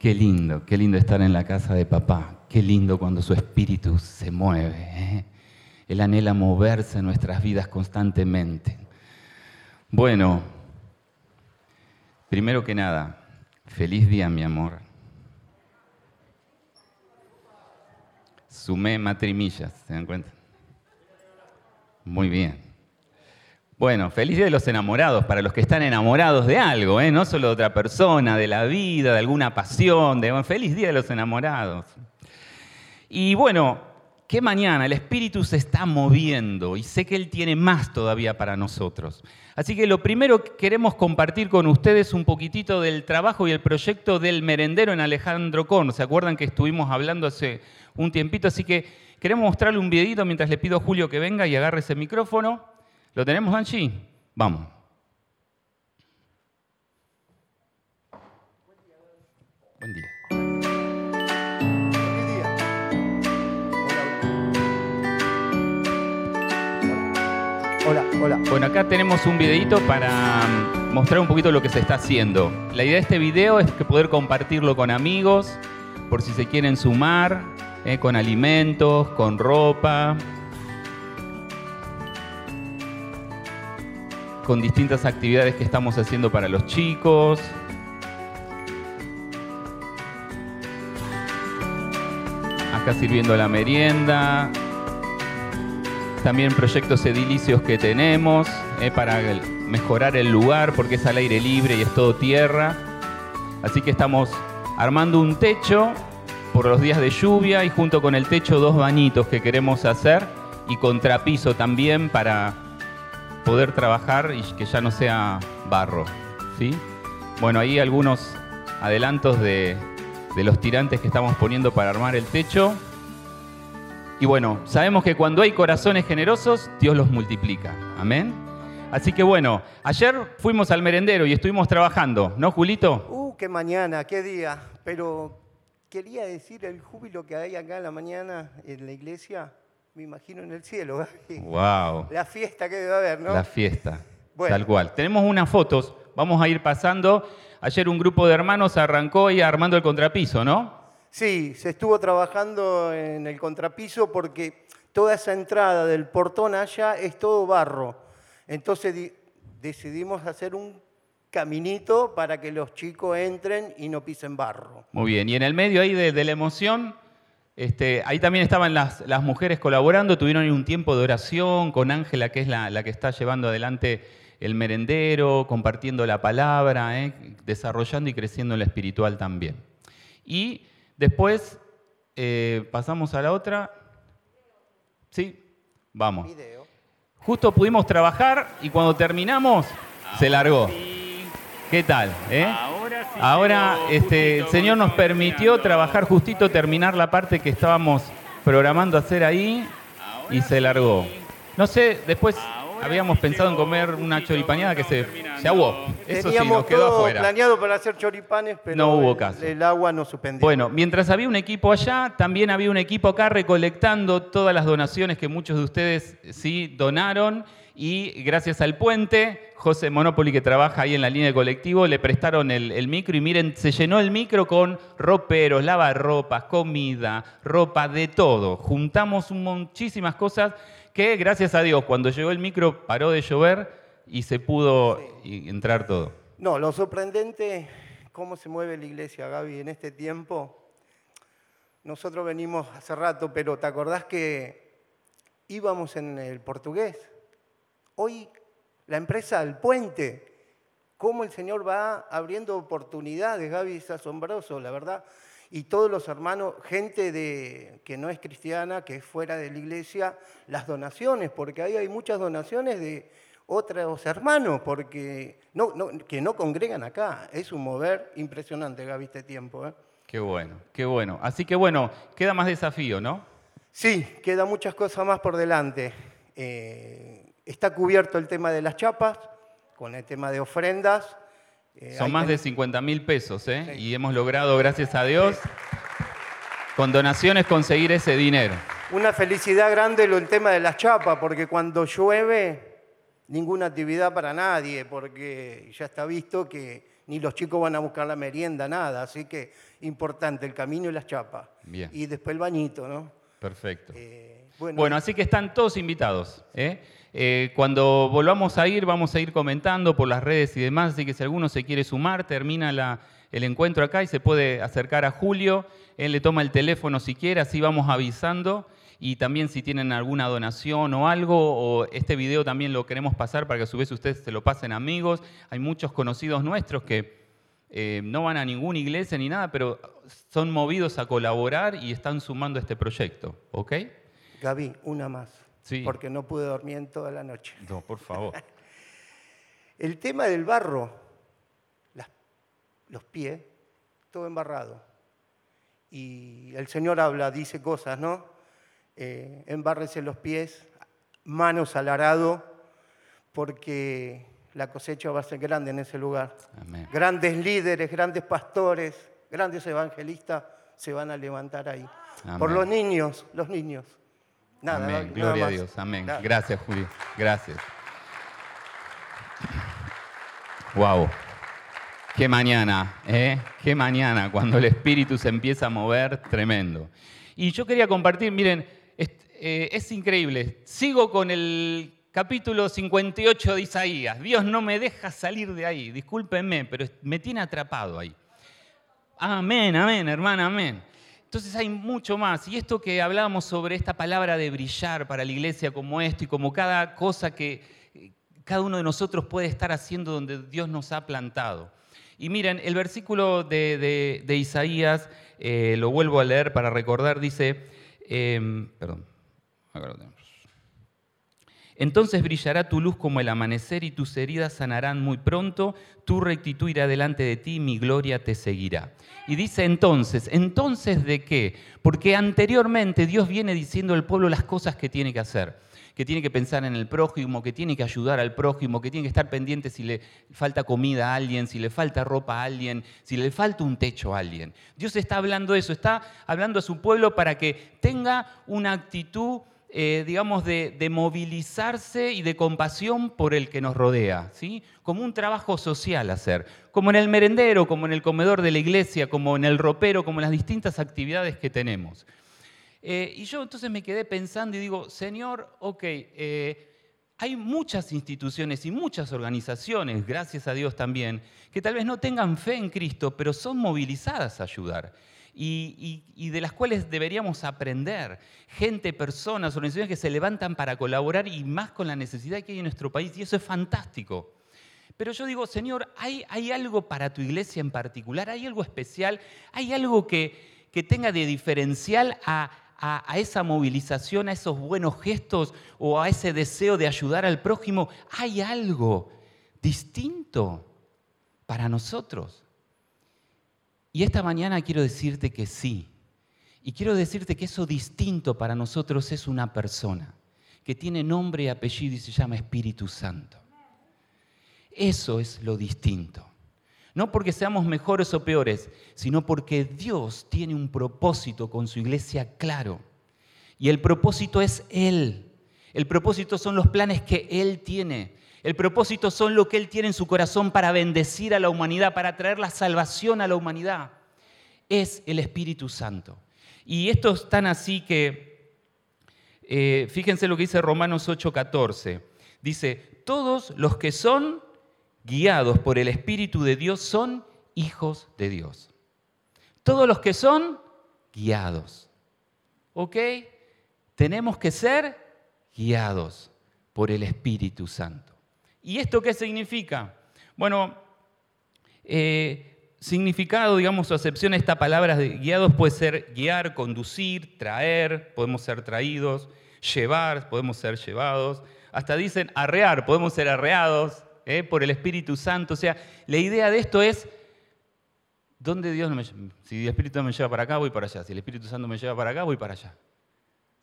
Qué lindo, qué lindo estar en la casa de papá. Qué lindo cuando su espíritu se mueve. ¿eh? Él anhela moverse en nuestras vidas constantemente. Bueno, primero que nada, feliz día, mi amor. Sumé matrimillas, ¿se dan cuenta? Muy bien. Bueno, feliz día de los enamorados, para los que están enamorados de algo, ¿eh? no solo de otra persona, de la vida, de alguna pasión. De... Feliz día de los enamorados. Y bueno, que mañana el Espíritu se está moviendo y sé que Él tiene más todavía para nosotros. Así que lo primero que queremos compartir con ustedes un poquitito del trabajo y el proyecto del merendero en Alejandro Con. ¿Se acuerdan que estuvimos hablando hace un tiempito? Así que queremos mostrarle un videito mientras le pido a Julio que venga y agarre ese micrófono. ¿Lo tenemos, Angie? Vamos. Buen día. Hola, hola. Bueno, acá tenemos un videito para mm, mostrar un poquito lo que se está haciendo. La idea de este video es que poder compartirlo con amigos, por si se quieren sumar, eh, con alimentos, con ropa, con distintas actividades que estamos haciendo para los chicos. Acá sirviendo la merienda. También proyectos edilicios que tenemos eh, para mejorar el lugar porque es al aire libre y es todo tierra. Así que estamos armando un techo por los días de lluvia y junto con el techo dos bañitos que queremos hacer y contrapiso también para poder trabajar y que ya no sea barro. ¿sí? Bueno, ahí algunos adelantos de, de los tirantes que estamos poniendo para armar el techo. Y bueno, sabemos que cuando hay corazones generosos, Dios los multiplica. Amén. Así que bueno, ayer fuimos al merendero y estuvimos trabajando, ¿no, Julito? Uh, qué mañana, qué día. Pero quería decir el júbilo que hay acá en la mañana en la iglesia me imagino en el cielo. Gaby. Wow. La fiesta que debe haber, ¿no? La fiesta. Bueno. Tal cual. Tenemos unas fotos, vamos a ir pasando. Ayer un grupo de hermanos arrancó y armando el contrapiso, ¿no? Sí, se estuvo trabajando en el contrapiso porque toda esa entrada del portón allá es todo barro. Entonces di- decidimos hacer un caminito para que los chicos entren y no pisen barro. Muy bien. Y en el medio ahí de, de la emoción, este, ahí también estaban las, las mujeres colaborando, tuvieron ahí un tiempo de oración con Ángela, que es la, la que está llevando adelante el merendero, compartiendo la palabra, ¿eh? desarrollando y creciendo en la espiritual también. Y después eh, pasamos a la otra. Sí, vamos. Video. Justo pudimos trabajar y cuando terminamos se largó. ¿Qué tal? eh? Sí Ahora este, el Señor nos permitió trabajar justito, terminar la parte que estábamos programando hacer ahí y se largó. No sé, después habíamos pensado en comer una choripaneada que se, se aguó. Eso sí, nos quedó todo afuera. planeado para hacer choripanes, pero No hubo el- caso. el agua nos suspendió. Bueno, mientras había un equipo allá, también había un equipo acá recolectando todas las donaciones que muchos de ustedes sí donaron y gracias al puente, José Monopoly que trabaja ahí en la línea de colectivo, le prestaron el, el micro y miren, se llenó el micro con roperos, lavarropas, comida, ropa, de todo. Juntamos un muchísimas cosas que gracias a Dios cuando llegó el micro paró de llover y se pudo entrar todo. No, lo sorprendente, cómo se mueve la iglesia, Gaby, en este tiempo. Nosotros venimos hace rato, pero ¿te acordás que íbamos en el portugués? Hoy la empresa El Puente, cómo el Señor va abriendo oportunidades, Gaby, es asombroso, la verdad. Y todos los hermanos, gente de, que no es cristiana, que es fuera de la iglesia, las donaciones, porque ahí hay muchas donaciones de otros hermanos, porque no, no- que no congregan acá. Es un mover impresionante, Gaby, este tiempo. ¿eh? Qué bueno, qué bueno. Así que bueno, queda más desafío, ¿no? Sí, quedan muchas cosas más por delante. Eh, está cubierto el tema de las chapas, con el tema de ofrendas. Eh, Son más de 50 mil pesos, ¿eh? Sí. Y hemos logrado, gracias a Dios, con donaciones conseguir ese dinero. Una felicidad grande lo el tema de las chapas, porque cuando llueve, ninguna actividad para nadie, porque ya está visto que ni los chicos van a buscar la merienda, nada. Así que, importante, el camino y las chapas. Bien. Y después el bañito, ¿no? Perfecto. Eh, bueno, así que están todos invitados. ¿eh? Eh, cuando volvamos a ir, vamos a ir comentando por las redes y demás, así que si alguno se quiere sumar, termina la, el encuentro acá y se puede acercar a Julio, él le toma el teléfono si quiere, así vamos avisando. Y también si tienen alguna donación o algo, o este video también lo queremos pasar para que a su vez ustedes se lo pasen amigos. Hay muchos conocidos nuestros que eh, no van a ninguna iglesia ni nada, pero son movidos a colaborar y están sumando este proyecto, ¿ok? Gaby, una más. Sí. Porque no pude dormir en toda la noche. No, por favor. El tema del barro, los pies, todo embarrado. Y el Señor habla, dice cosas, ¿no? Eh, embárrese los pies, manos al arado, porque la cosecha va a ser grande en ese lugar. Grandes líderes, grandes pastores, grandes evangelistas se van a levantar ahí. Por los niños, los niños. Nada, Amén. Gloria a Dios. Amén. Gracias, Julio. Gracias. Wow. Qué mañana, ¿eh? Qué mañana, cuando el Espíritu se empieza a mover, tremendo. Y yo quería compartir, miren, eh, es, increíble. Sigo con el capítulo 58 de Isaías. Dios no me deja salir de ahí, discúlpenme, pero me tiene atrapado ahí. Amén, amén, hermana, amén. Entonces hay mucho más. Y esto que hablábamos sobre esta palabra de brillar para la iglesia como esto y como cada cosa que eh, cada uno de nosotros puede estar haciendo donde Dios nos ha plantado. Y miren, el versículo de, Isaías, eh, lo vuelvo a leer para recordar, dice, em, perdón, Entonces brillará tu luz como el amanecer y tus heridas sanarán muy pronto, tu rectitud irá delante de ti y mi gloria te seguirá. Y dice entonces, entonces de qué? Porque anteriormente Dios viene diciendo al pueblo las cosas que tiene que hacer que tiene que pensar en el prójimo, que tiene que ayudar al prójimo, que tiene que estar pendiente si le falta comida a alguien, si le falta ropa a alguien, si le falta un techo a alguien. Dios está hablando eso, está hablando a su pueblo para que tenga una actitud eh, digamos, de, de, movilizarse y de compasión por el que nos rodea, ¿sí? Como un trabajo social hacer, como en el merendero, como en el comedor de la iglesia, como en el ropero, como en las distintas actividades que tenemos. Eh, y yo entonces me quedé pensando y digo, Señor, ok, eh, hay muchas instituciones y muchas organizaciones, gracias a Dios también, que tal vez no tengan fe en Cristo, pero son movilizadas a ayudar. Y, de las cuales deberíamos aprender. Gente, personas, organizaciones que se levantan para colaborar y más con la necesidad que hay en nuestro país, y eso es fantástico. Pero yo digo, Señor, ¿hay, algo para tu iglesia en particular? ¿Hay algo especial? ¿Hay algo que, que tenga de diferencial a, a, esa movilización, a esos buenos gestos o a ese deseo de ayudar al prójimo, hay algo distinto para nosotros. Y esta mañana quiero decirte que sí. Y quiero decirte que eso distinto para nosotros es una persona que tiene nombre y apellido y se llama Espíritu Santo. Eso es lo distinto. No porque seamos mejores o peores, sino porque Dios tiene un propósito con su iglesia claro. Y el propósito es Él. El propósito son los planes que Él tiene. El propósito son lo que Él tiene en su corazón para bendecir a la humanidad, para traer la salvación a la humanidad. Es el Espíritu Santo. Y esto es tan así que, eh, fíjense lo que dice Romanos 8:14. Dice, todos los que son guiados por el Espíritu de Dios son hijos de Dios. Todos los que son guiados. ¿Ok? Tenemos que ser guiados por el Espíritu Santo. ¿Y esto qué significa? Bueno, eh, significado, digamos, o acepción de esta palabra de guiados puede ser guiar, conducir, traer, podemos ser traídos, llevar, podemos ser llevados. Hasta dicen arrear, podemos ser arreados, ¿eh? por el Espíritu Santo. O sea, la idea de esto es, ¿dónde Dios me Si el Espíritu me lleva para acá, voy para allá. Si el Espíritu Santo me lleva para acá, voy para allá.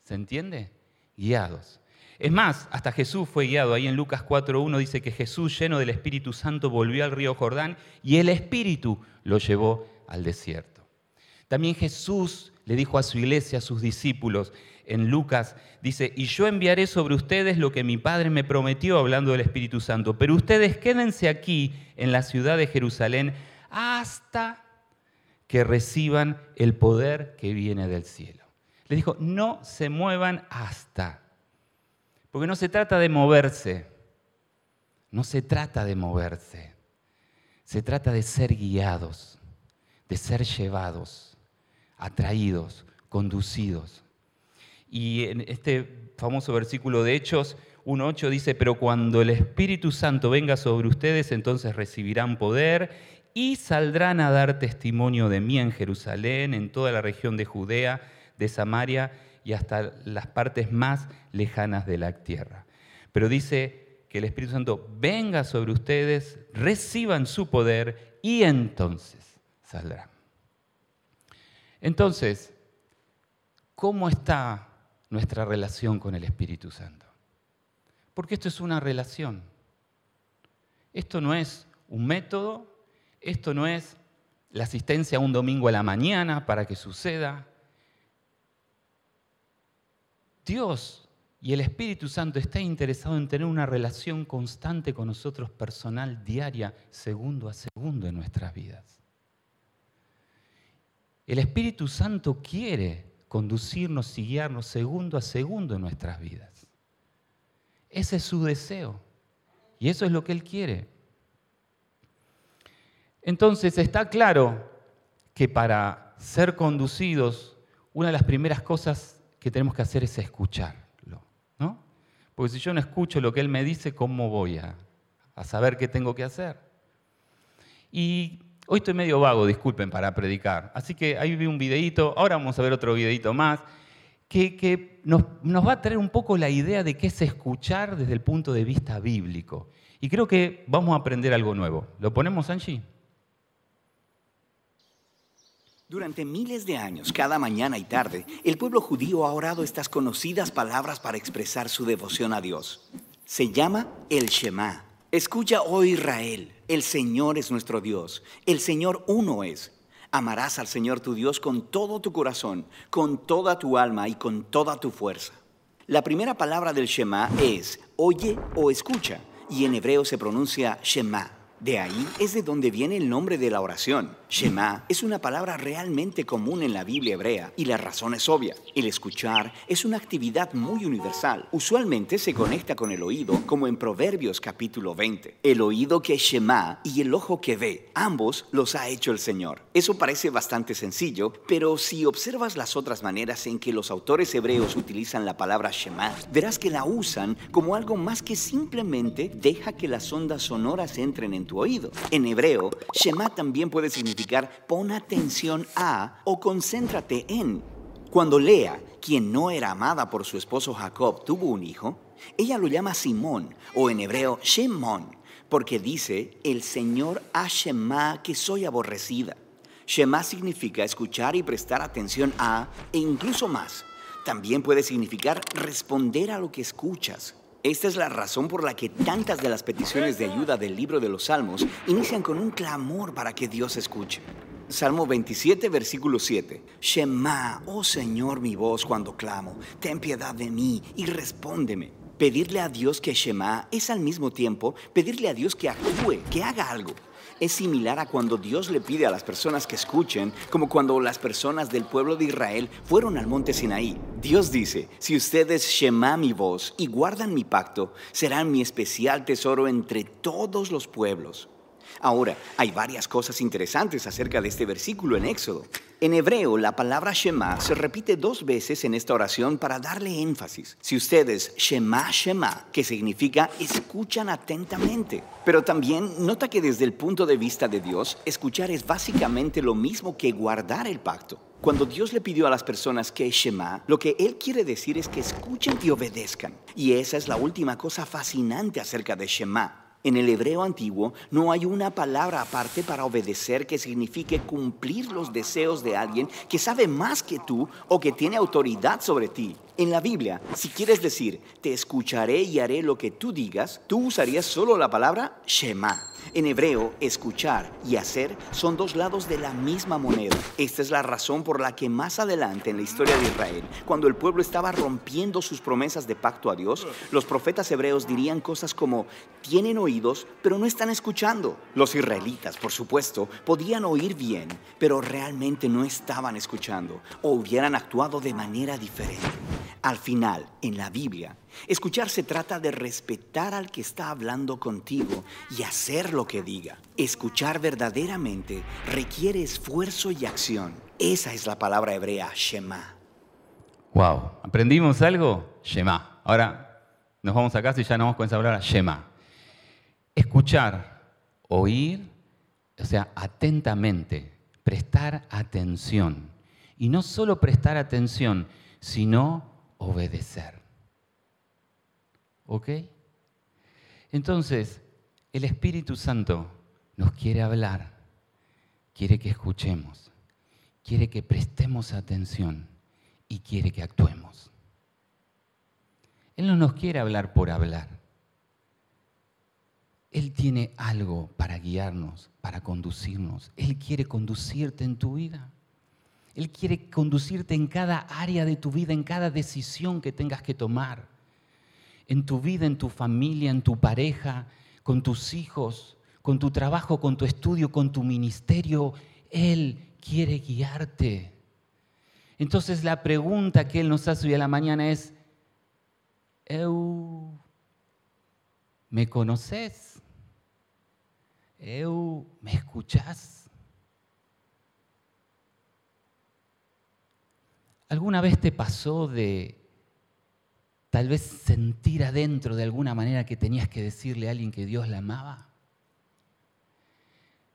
¿Se entiende? Guiados. Es más, hasta Jesús fue guiado. Ahí en Lucas 4.1 dice que Jesús, lleno del Espíritu Santo, volvió al río Jordán y el Espíritu lo llevó al desierto. También Jesús le dijo a su iglesia, a sus discípulos, en Lucas, dice, y yo enviaré sobre ustedes lo que mi Padre me prometió hablando del Espíritu Santo, pero ustedes quédense aquí en la ciudad de Jerusalén hasta que reciban el poder que viene del cielo. Les dijo, no se muevan hasta. Porque no se trata de moverse. No se trata de moverse. Se trata de ser guiados, de ser llevados, atraídos, conducidos. Y en este famoso versículo de Hechos 1.8 dice, pero cuando el Espíritu Santo venga sobre ustedes, entonces recibirán poder y saldrán a dar testimonio de mí en Jerusalén, en toda la región de Judea, de Samaria y hasta las partes más lejanas de la tierra. Pero dice que el Espíritu Santo venga sobre ustedes, reciban su poder y entonces saldrán. Entonces, ¿cómo está nuestra relación con el Espíritu Santo? Porque esto es una relación. Esto no es un método, esto no es la asistencia un domingo a la mañana para que suceda. Dios y el Espíritu Santo está interesado en tener una relación constante con nosotros, personal, diaria, segundo a segundo en nuestras vidas. El Espíritu Santo quiere conducirnos y guiarnos segundo a segundo en nuestras vidas. Ese es su deseo. Y eso es lo que Él quiere. Entonces está claro que para ser conducidos, una de las primeras cosas que tenemos que hacer es escucharlo, ¿no? Porque si yo no escucho lo que Él me dice, ¿cómo voy a, saber qué tengo que hacer? Y hoy estoy medio vago, disculpen, para predicar. Así que ahí vi un videito, ahora vamos a ver otro videito más, que, nos, nos, va a traer un poco la idea de qué es escuchar desde el punto de vista bíblico. Y creo que vamos a aprender algo nuevo. ¿Lo ponemos, Angie? Durante miles de años, cada mañana y tarde, el pueblo judío ha orado estas conocidas palabras para expresar su devoción a Dios. Se llama el Shema. Escucha, oh Israel, el Señor es nuestro Dios, el Señor uno es. Amarás al Señor tu Dios con todo tu corazón, con toda tu alma y con toda tu fuerza. La primera palabra del Shema es oye o escucha, y en hebreo se pronuncia Shema. De ahí es de donde viene el nombre de la oración. Shema es una palabra realmente común en la Biblia hebrea y la razón es obvia. El escuchar es una actividad muy universal. Usualmente se conecta con el oído, como en Proverbios capítulo 20. El oído que Shema y el ojo que ve, ambos los ha hecho el Señor. Eso parece bastante sencillo, pero si observas las otras maneras en que los autores hebreos utilizan la palabra Shema, verás que la usan como algo más que simplemente deja que las ondas sonoras entren en En hebreo, Shema también puede significar pon atención a o concéntrate en. Cuando Lea, quien no era amada por su esposo Jacob, tuvo un hijo, ella lo llama Simón o en hebreo Shemón, porque dice, el Señor ha Shema que soy aborrecida. Shema significa escuchar y prestar atención a, e incluso más. También puede significar responder a lo que escuchas, esta es la razón por la que tantas de las peticiones de ayuda del libro de los Salmos inician con un clamor para que Dios escuche. Salmo 27, versículo 7. Shema, oh Señor, mi voz cuando clamo, ten piedad de mí y respóndeme. Pedirle a Dios que Shema es al mismo tiempo pedirle a Dios que actúe, que haga algo es similar a cuando Dios le pide a las personas que escuchen, como cuando las personas del pueblo de Israel fueron al monte Sinaí. Dios dice, si ustedes shema mi voz y guardan mi pacto, serán mi especial tesoro entre todos los pueblos. Ahora, hay varias cosas interesantes acerca de este versículo en Éxodo. En hebreo, la palabra Shema se repite dos veces en esta oración para darle énfasis. Si ustedes Shema Shema, que significa escuchan atentamente. Pero también nota que desde el punto de vista de Dios, escuchar es básicamente lo mismo que guardar el pacto. Cuando Dios le pidió a las personas que Shema, lo que Él quiere decir es que escuchen y obedezcan. Y esa es la última cosa fascinante acerca de Shema. En el hebreo antiguo no hay una palabra aparte para obedecer que signifique cumplir los deseos de alguien que sabe más que tú o que tiene autoridad sobre ti. En la Biblia, si quieres decir, te escucharé y haré lo que tú digas, tú usarías solo la palabra Shema. En hebreo, escuchar y hacer son dos lados de la misma moneda. Esta es la razón por la que más adelante en la historia de Israel, cuando el pueblo estaba rompiendo sus promesas de pacto a Dios, los profetas hebreos dirían cosas como, tienen oídos, pero no están escuchando. Los israelitas, por supuesto, podían oír bien, pero realmente no estaban escuchando o hubieran actuado de manera diferente. Al final, en la Biblia, escuchar se trata de respetar al que está hablando contigo y hacer lo que diga. Escuchar verdaderamente requiere esfuerzo y acción. Esa es la palabra hebrea Shema. Wow, ¿aprendimos algo? Shema. Ahora nos vamos a casa y ya nos vamos con esa palabra Shema. Escuchar, oír, o sea, atentamente, prestar atención. Y no solo prestar atención, sino obedecer. ¿Ok? Entonces, el Espíritu Santo nos quiere hablar, quiere que escuchemos, quiere que prestemos atención y quiere que actuemos. Él no nos quiere hablar por hablar. Él tiene algo para guiarnos, para conducirnos. Él quiere conducirte en tu vida. Él quiere conducirte en cada área de tu vida, en cada decisión que tengas que tomar. En tu vida, en tu familia, en tu pareja, con tus hijos, con tu trabajo, con tu estudio, con tu ministerio. Él quiere guiarte. Entonces la pregunta que Él nos hace hoy a la mañana es, ¿me conoces? ¿me escuchás? ¿Alguna vez te pasó de tal vez sentir adentro de alguna manera que tenías que decirle a alguien que Dios la amaba?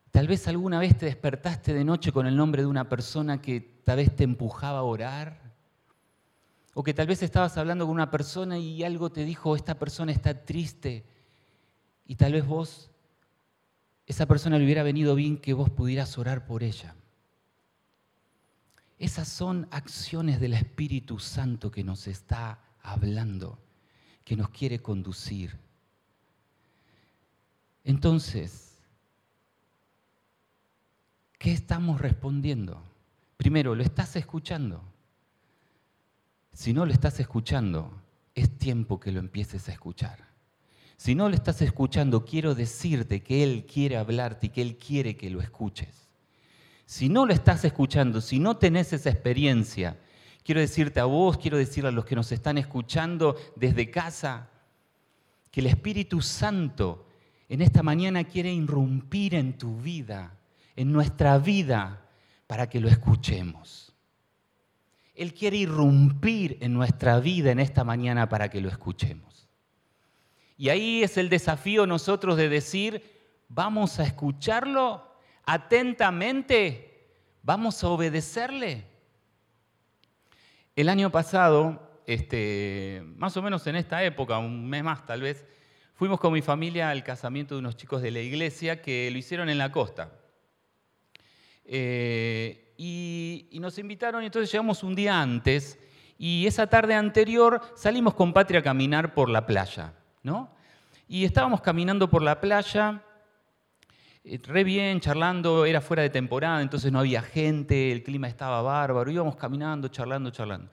Tal vez alguna vez te despertaste de noche con el nombre de una persona que tal vez te empujaba a orar. O que tal vez estabas hablando con una persona y algo te dijo, esta persona está triste. Y tal vez vos, esa persona le hubiera venido bien que vos pudieras orar por ella. Esas son acciones del Espíritu Santo que nos está hablando, que nos quiere conducir. Entonces, ¿qué estamos respondiendo? Primero, ¿lo estás escuchando? Si no lo estás escuchando, es tiempo que lo empieces a escuchar. Si no lo estás escuchando, quiero decirte que Él quiere hablarte y que Él quiere que lo escuches. Si no lo estás escuchando, si no tenés esa experiencia, quiero decirte a vos, quiero decirle a los que nos están escuchando desde casa, que el Espíritu Santo en esta mañana quiere irrumpir en tu vida, en nuestra vida, para que lo escuchemos. Él quiere irrumpir en nuestra vida en esta mañana para que lo escuchemos. Y ahí es el desafío nosotros de decir, vamos a escucharlo atentamente, vamos a obedecerle. El año pasado, este, más o menos en esta época, un mes más tal vez, fuimos con mi familia al casamiento de unos chicos de la iglesia que lo hicieron en la costa. Eh, y, y, nos invitaron y entonces llegamos un día antes y esa tarde anterior salimos con Patria a caminar por la playa, ¿no? Y estábamos caminando por la playa re bien, charlando, era fuera de temporada, entonces no había gente, el clima estaba bárbaro, íbamos caminando, charlando, charlando.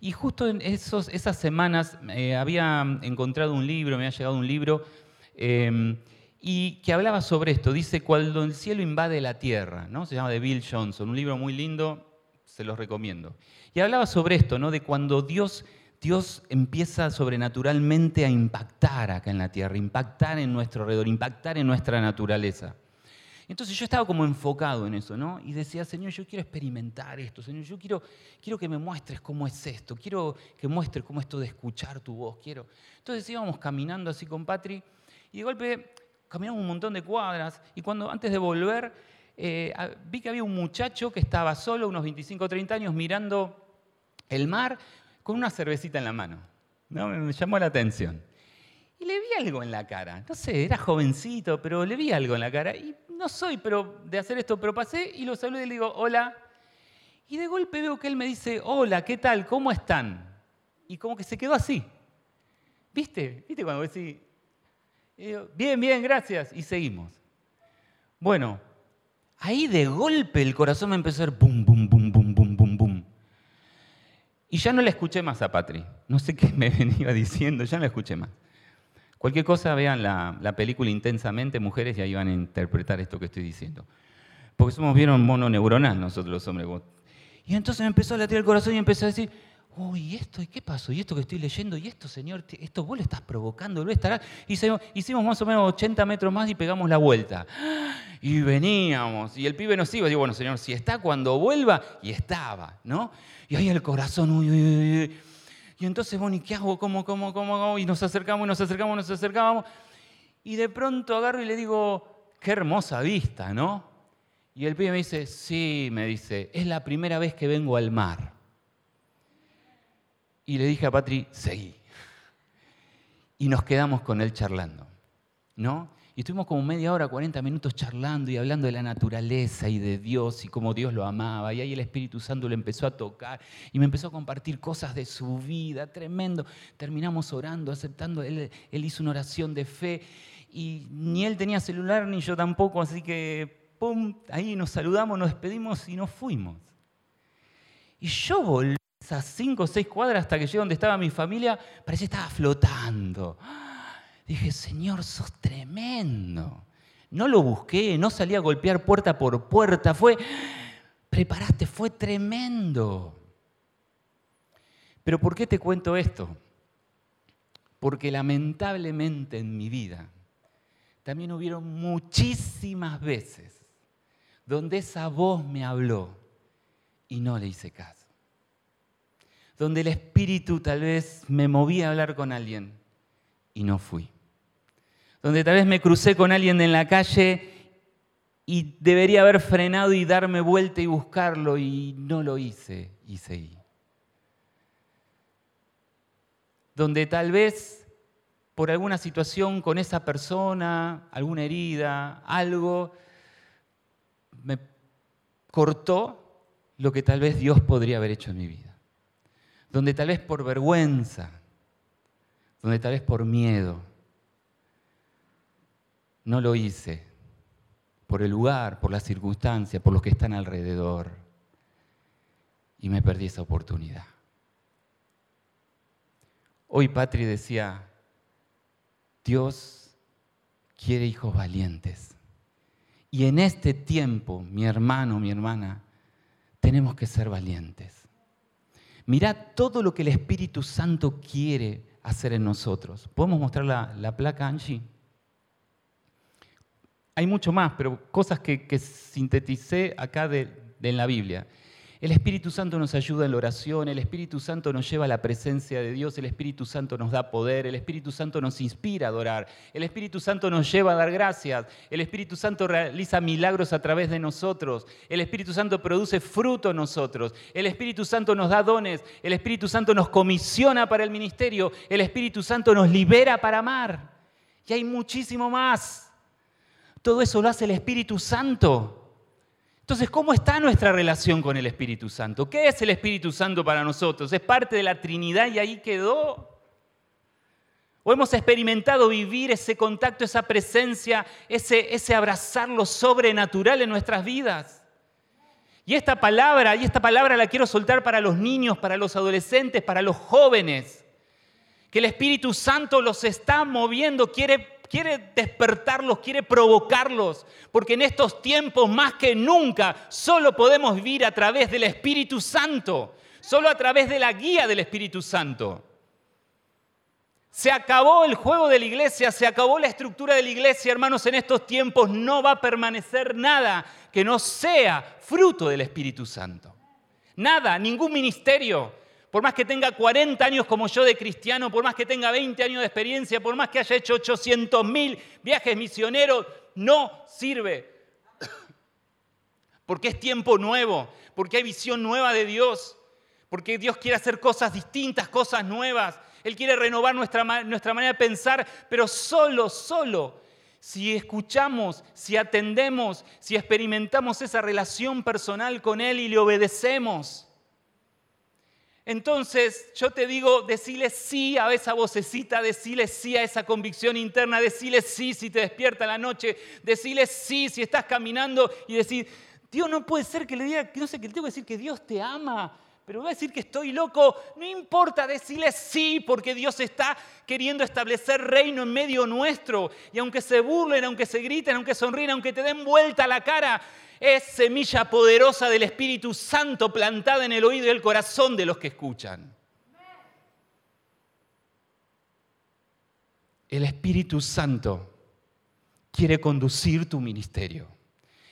Y justo en esos, esas semanas eh, había encontrado un libro, me había llegado un libro, em, y que hablaba sobre esto. Dice, cuando el cielo invade la tierra, ¿no? Se llama de Bill Johnson, un libro muy lindo, se los recomiendo. Y hablaba sobre esto, ¿no? De cuando Dios, Dios empieza sobrenaturalmente a impactar acá en la tierra, impactar en nuestro alrededor, impactar en nuestra naturaleza. Entonces yo estaba como enfocado en eso, ¿no? Y decía, Señor, yo quiero experimentar esto, Señor, yo quiero, quiero que me muestres cómo es esto, quiero que muestres cómo es esto de escuchar tu voz, quiero. Entonces íbamos caminando así con Patri y de golpe caminamos un montón de cuadras y cuando antes de volver eh, vi que había un muchacho que estaba solo, unos 25 o 30 años, mirando el mar con una cervecita en la mano. ¿no? Me llamó la atención. Y le vi algo en la cara. No sé, era jovencito, pero le vi algo en la cara. Y no soy pero de hacer esto, pero pasé y lo saludé y le digo, hola. Y de golpe veo que él me dice, hola, ¿qué tal? ¿Cómo están? y como que se quedó así. ¿Viste? ¿Viste cuando decís, bien, bien, gracias, y seguimos? Bueno, ahí de golpe el corazón me empezó a hacer bum, bum, bum, bum, bum, bum, bum. Y ya no le escuché más a Patri. No sé qué me venía diciendo, ya no la escuché más. Cualquier cosa, vean la, la, película intensamente, mujeres, y ahí van a interpretar esto que estoy diciendo. Porque somos bien mononeuronal nosotros los hombres. Y entonces me empezó a latir el corazón y empecé a decir, uy, esto, ¿y qué pasó? ¿Y esto que estoy leyendo? ¿Y esto, señor? ¿Esto vos lo estás provocando? ¿Lo estará? Y hicimos más o menos 80 metros más y pegamos la vuelta. Y veníamos, y el pibe nos iba, digo, bueno, señor, si está cuando vuelva, y estaba, ¿no? Y ahí el corazón, uy, uy, uy. Y entonces, bueno, ¿y qué hago? ¿Cómo, cómo, cómo? Y nos acercamos, y nos acercamos, nos acercábamos. Y de pronto agarro y le digo, qué hermosa vista, ¿no? Y el pibe me dice, sí, me dice, es la primera vez que vengo al mar. Y le dije a Patri, seguí. Y nos quedamos con él charlando, ¿no? Y estuvimos como media hora, 40 minutos charlando y hablando de la naturaleza y de Dios y cómo Dios lo amaba. Y ahí el Espíritu Santo le empezó a tocar y me empezó a compartir cosas de su vida, tremendo. Terminamos orando, aceptando. Él, él hizo una oración de fe y ni él tenía celular ni yo tampoco, así que, ¡pum! Ahí nos saludamos, nos despedimos y nos fuimos. Y yo volví esas cinco o seis cuadras hasta que llegué donde estaba mi familia, parecía que estaba flotando. Dije, Señor, sos tremendo. No lo busqué, no salí a golpear puerta por puerta, fue, preparaste, fue tremendo. Pero ¿por qué te cuento esto? Porque lamentablemente en mi vida también hubieron muchísimas veces donde esa voz me habló y no le hice caso donde el Espíritu tal vez me movía a hablar con alguien y no fui. Donde tal vez me crucé con alguien en la calle y debería haber frenado y darme vuelta y buscarlo y no lo hice y seguí. Donde tal vez por alguna situación con esa persona, alguna herida, algo, me cortó lo que tal vez Dios podría haber hecho en mi vida donde tal vez por vergüenza, donde tal vez por miedo, no lo hice, por el lugar, por la circunstancia, por los que están alrededor, y me perdí esa oportunidad. Hoy Patri decía, Dios quiere hijos valientes. Y en este tiempo, mi hermano, mi hermana, tenemos que ser valientes. Mirá todo lo que el Espíritu Santo quiere hacer en nosotros. ¿Podemos mostrar la, placa, Angie? Hay mucho más, pero cosas que, sinteticé acá de, en la Biblia. El Espíritu Santo nos ayuda en la oración, el Espíritu Santo nos lleva a la presencia de Dios, el Espíritu Santo nos da poder, el Espíritu Santo nos inspira a adorar, el Espíritu Santo nos lleva a dar gracias, el Espíritu Santo realiza milagros a través de nosotros, el Espíritu Santo produce fruto en nosotros, el Espíritu Santo nos da dones, el Espíritu Santo nos comisiona para el ministerio, el Espíritu Santo nos libera para amar. Y hay muchísimo más. Todo eso lo hace el Espíritu Santo. Entonces, ¿cómo está nuestra relación con el Espíritu Santo? ¿Qué es el Espíritu Santo para nosotros? ¿Es parte de la Trinidad y ahí quedó? ¿O hemos experimentado vivir ese contacto, esa presencia, ese, abrazar lo sobrenatural en nuestras vidas? Y esta palabra, y esta palabra la quiero soltar para los niños, para los adolescentes, para los jóvenes, que el Espíritu Santo los está moviendo, quiere quiere despertarlos, quiere provocarlos, porque en estos tiempos más que nunca solo podemos vivir a través del Espíritu Santo, solo a través de la guía del Espíritu Santo. Se acabó el juego de la iglesia, se acabó la estructura de la iglesia, hermanos, en estos tiempos no va a permanecer nada que no sea fruto del Espíritu Santo. Nada, ningún ministerio, por más que tenga 40 años como yo de cristiano, por más que tenga 20 años de experiencia, por más que haya hecho 800 mil viajes misioneros, no sirve. Porque es tiempo nuevo, porque hay visión nueva de Dios, porque Dios quiere hacer cosas distintas, cosas nuevas. Él quiere renovar nuestra, nuestra manera de pensar, pero solo, solo si escuchamos, si atendemos, si experimentamos esa relación personal con Él y le obedecemos. Entonces yo te digo, decile sí a esa vocecita, decile sí a esa convicción interna, decile sí si te despierta la noche, decile sí si estás caminando y decir, Dios no puede ser que le diga, no sé, que le tengo que decir que Dios te ama, pero voy a decir que estoy loco. No importa decirle sí, porque Dios está queriendo establecer reino en medio nuestro. Y aunque se burlen, aunque se griten, aunque sonríen, aunque te den vuelta la cara, es semilla poderosa del Espíritu Santo plantada en el oído y el corazón de los que escuchan. El Espíritu Santo quiere conducir tu ministerio.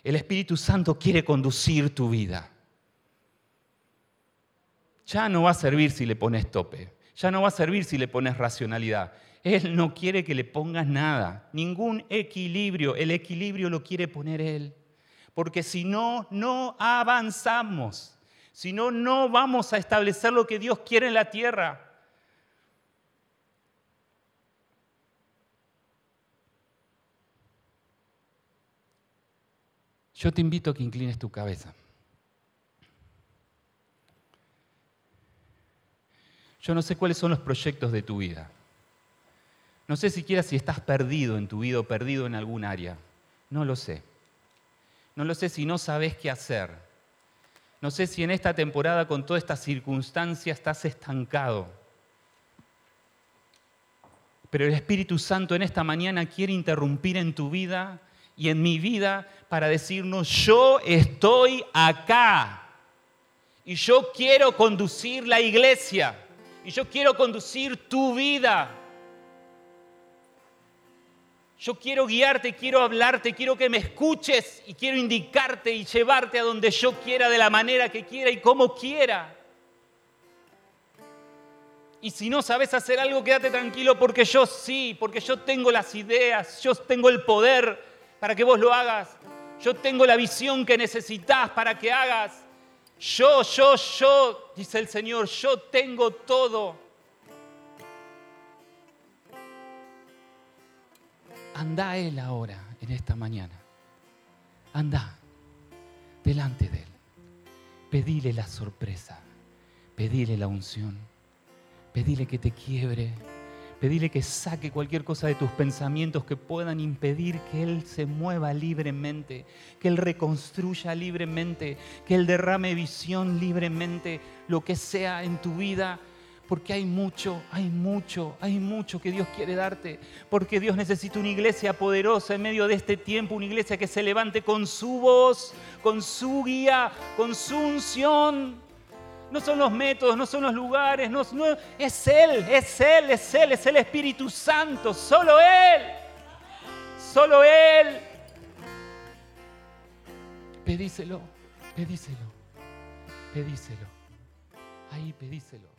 El Espíritu Santo quiere conducir tu vida. Ya no va a servir si le pones tope. Ya no va a servir si le pones racionalidad. Él no quiere que le pongas nada, ningún equilibrio. El equilibrio lo quiere poner Él. Porque si no, no avanzamos. Si no, no vamos a establecer lo que Dios quiere en la tierra. Yo te invito a que inclines tu cabeza. Yo no sé cuáles son los proyectos de tu vida. No sé siquiera si estás perdido en tu vida o perdido en algún área. No lo sé. No lo sé si no sabes qué hacer. No sé si en esta temporada con todas estas circunstancias estás estancado. Pero el Espíritu Santo en esta mañana quiere interrumpir en tu vida y en mi vida para decirnos, yo estoy acá y yo quiero conducir la iglesia y yo quiero conducir tu vida. Yo quiero guiarte, quiero hablarte, quiero que me escuches y quiero indicarte y llevarte a donde yo quiera, de la manera que quiera y como quiera. Y si no sabes hacer algo, quédate tranquilo porque yo sí, porque yo tengo las ideas, yo tengo el poder para que vos lo hagas. Yo tengo la visión que necesitas para que hagas. Yo, yo, yo, dice el Señor, yo tengo todo. Anda Él ahora, en esta mañana. Anda delante de Él. Pedile la sorpresa. Pedile la unción. Pedile que te quiebre Pedile que saque cualquier cosa de tus pensamientos que puedan impedir que Él se mueva libremente, que Él reconstruya libremente, que Él derrame visión libremente, lo que sea en tu vida. Porque hay mucho, hay mucho, hay mucho que Dios quiere darte. Porque Dios necesita una iglesia poderosa en medio de este tiempo, una iglesia que se levante con su voz, con su guía, con su unción no son los métodos, no son los lugares, no, es Él, es Él, es Él, es el Espíritu Santo, solo Él, solo Él. Pedíselo, pedíselo, pedíselo, ahí pedíselo.